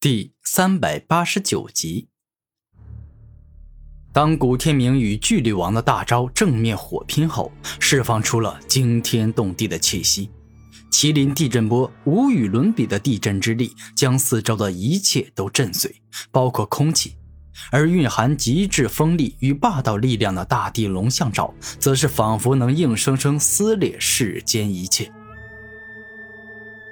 第三百八十九集，当古天明与巨力王的大招正面火拼后，释放出了惊天动地的气息。麒麟地震波无与伦比的地震之力，将四周的一切都震碎，包括空气；而蕴含极致锋利与霸道力量的大地龙象爪，则是仿佛能硬生生撕裂世间一切。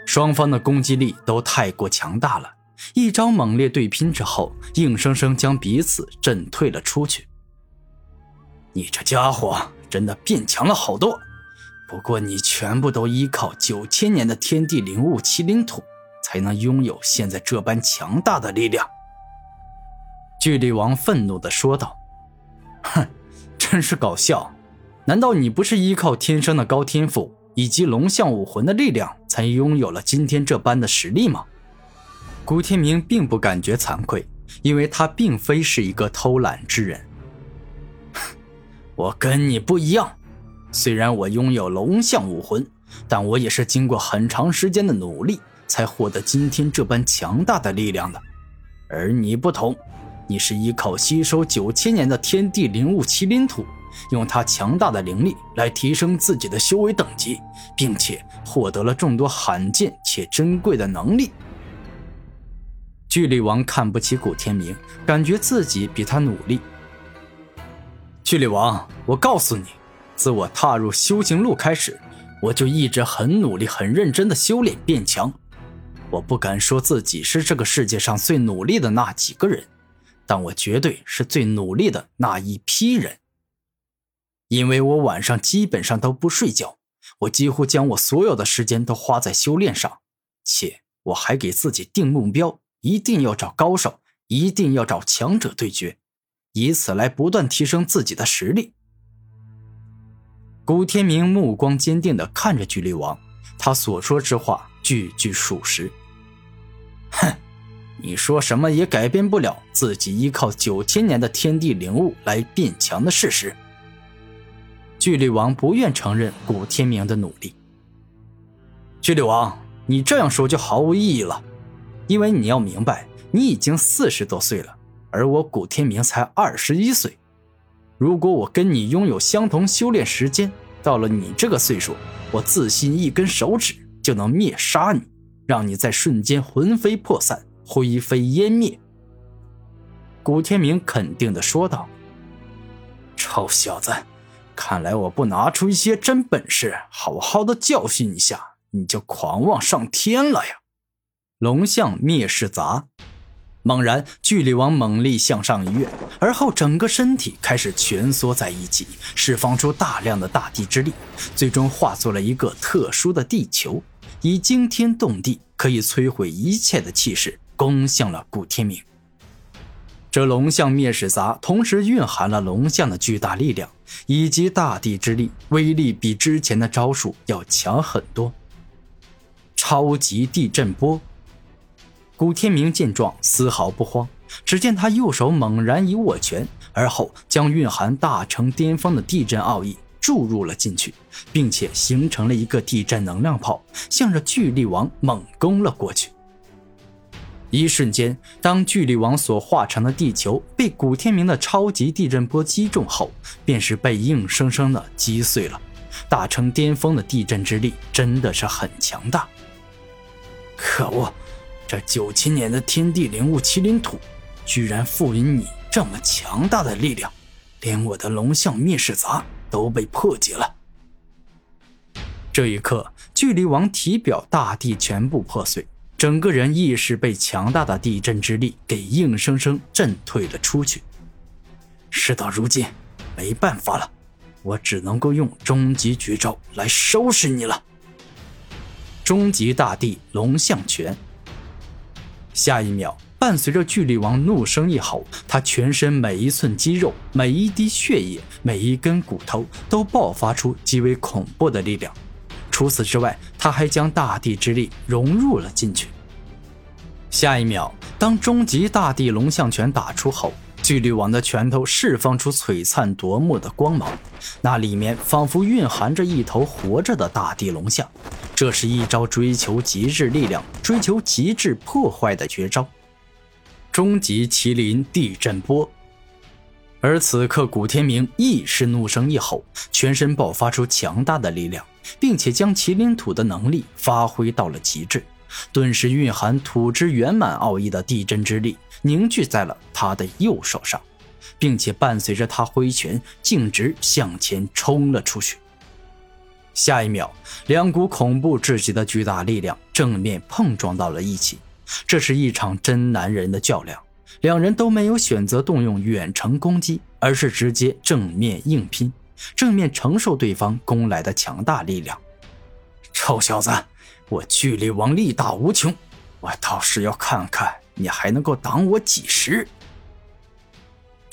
双方的攻击力都太过强大了。一招猛烈对拼之后，硬生生将彼此震退了出去。你这家伙真的变强了好多，不过你全部都依靠九千年的天地灵物麒麟土，才能拥有现在这般强大的力量。巨力王愤怒地说道：“哼，真是搞笑！难道你不是依靠天生的高天赋以及龙象武魂的力量，才拥有了今天这般的实力吗？”古天明并不感觉惭愧，因为他并非是一个偷懒之人。我跟你不一样，虽然我拥有龙象武魂，但我也是经过很长时间的努力才获得今天这般强大的力量的。而你不同，你是依靠吸收九千年的天地灵物麒麟土，用它强大的灵力来提升自己的修为等级，并且获得了众多罕见且珍贵的能力。巨力王看不起古天明，感觉自己比他努力。巨力王，我告诉你，自我踏入修行路开始，我就一直很努力、很认真的修炼变强。我不敢说自己是这个世界上最努力的那几个人，但我绝对是最努力的那一批人。因为我晚上基本上都不睡觉，我几乎将我所有的时间都花在修炼上，且我还给自己定目标。一定要找高手，一定要找强者对决，以此来不断提升自己的实力。古天明目光坚定地看着巨力王，他所说之话句句属实。哼，你说什么也改变不了自己依靠九千年的天地灵物来变强的事实。巨力王不愿承认古天明的努力。巨力王，你这样说就毫无意义了。因为你要明白，你已经四十多岁了，而我古天明才二十一岁。如果我跟你拥有相同修炼时间，到了你这个岁数，我自信一根手指就能灭杀你，让你在瞬间魂飞魄散、灰飞烟灭。”古天明肯定的说道。“臭小子，看来我不拿出一些真本事，好好的教训一下，你就狂妄上天了呀！”龙象灭世砸，猛然，巨力王猛力向上一跃，而后整个身体开始蜷缩在一起，释放出大量的大地之力，最终化作了一个特殊的地球，以惊天动地、可以摧毁一切的气势攻向了古天明。这龙象灭世砸同时蕴含了龙象的巨大力量以及大地之力，威力比之前的招数要强很多。超级地震波。古天明见状，丝毫不慌。只见他右手猛然一握拳，而后将蕴含大成巅峰的地震奥义注入了进去，并且形成了一个地震能量炮，向着巨力王猛攻了过去。一瞬间，当巨力王所化成的地球被古天明的超级地震波击中后，便是被硬生生的击碎了。大成巅峰的地震之力真的是很强大。可恶！这九千年的天地灵物麒麟土，居然赋予你这么强大的力量，连我的龙象灭世砸都被破解了。这一刻，距离王体表大地全部破碎，整个人意识被强大的地震之力给硬生生震退了出去。事到如今，没办法了，我只能够用终极绝招来收拾你了。终极大地龙象拳。下一秒，伴随着巨力王怒声一吼，他全身每一寸肌肉、每一滴血液、每一根骨头都爆发出极为恐怖的力量。除此之外，他还将大地之力融入了进去。下一秒，当终极大地龙象拳打出后，巨力王的拳头释放出璀璨夺目的光芒，那里面仿佛蕴含着一头活着的大地龙象。这是一招追求极致力量、追求极致破坏的绝招，终极麒麟地震波。而此刻，古天明亦是怒声一吼，全身爆发出强大的力量，并且将麒麟土的能力发挥到了极致，顿时蕴含土之圆满奥义的地震之力凝聚在了他的右手上，并且伴随着他挥拳，径直向前冲了出去。下一秒，两股恐怖至极的巨大力量正面碰撞到了一起，这是一场真男人的较量。两人都没有选择动用远程攻击，而是直接正面硬拼，正面承受对方攻来的强大力量。臭小子，我巨力王力大无穷，我倒是要看看你还能够挡我几时！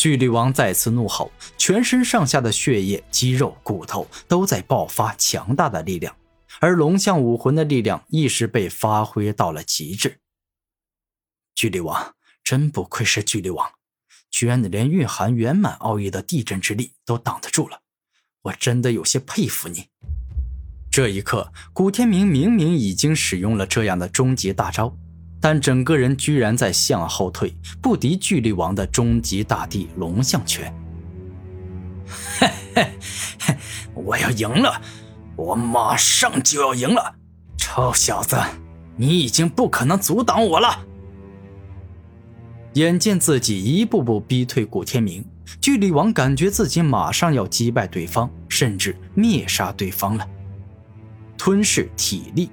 巨力王再次怒吼，全身上下的血液、肌肉、骨头都在爆发强大的力量，而龙象武魂的力量亦是被发挥到了极致。巨力王。真不愧是巨力王，居然连蕴含圆满奥义的地震之力都挡得住了，我真的有些佩服你。这一刻，古天明明明已经使用了这样的终极大招，但整个人居然在向后退，不敌巨力王的终极大地龙象拳。嘿嘿嘿，我要赢了，我马上就要赢了，臭小子，你已经不可能阻挡我了。眼见自己一步步逼退古天明，巨力王感觉自己马上要击败对方，甚至灭杀对方了。吞噬体力。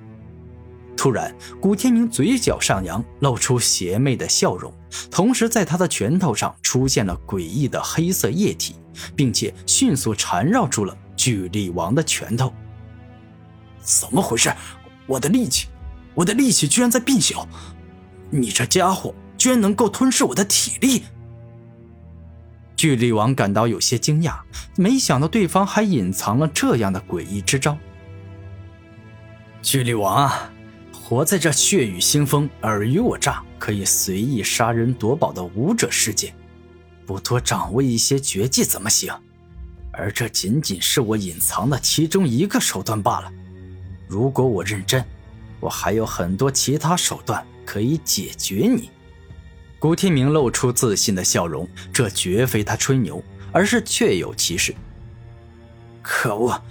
突然，古天明嘴角上扬，露出邪魅的笑容，同时在他的拳头上出现了诡异的黑色液体，并且迅速缠绕住了巨力王的拳头。怎么回事？我的力气，我的力气居然在变小！你这家伙！居然能够吞噬我的体力！巨力王感到有些惊讶，没想到对方还隐藏了这样的诡异之招。巨力王啊，活在这血雨腥风、尔虞我诈、可以随意杀人夺宝的武者世界，不多掌握一些绝技怎么行？而这仅仅是我隐藏的其中一个手段罢了。如果我认真，我还有很多其他手段可以解决你。古天明露出自信的笑容，这绝非他吹牛，而是确有其事。可恶，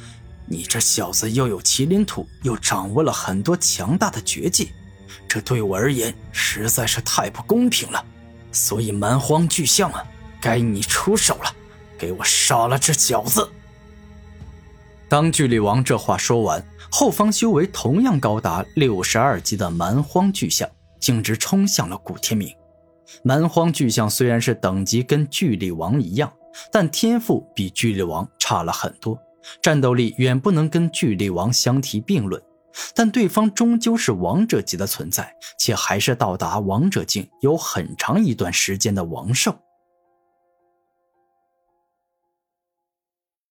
你这小子又有麒麟土，又掌握了很多强大的绝技，这对我而言实在是太不公平了。所以蛮荒巨象啊，该你出手了，给我杀了这小子！当巨力王这话说完，后方修为同样高达六十二级的蛮荒巨象，径直冲向了古天明。蛮荒巨象虽然是等级跟巨力王一样，但天赋比巨力王差了很多，战斗力远不能跟巨力王相提并论。但对方终究是王者级的存在，且还是到达王者境有很长一段时间的王圣。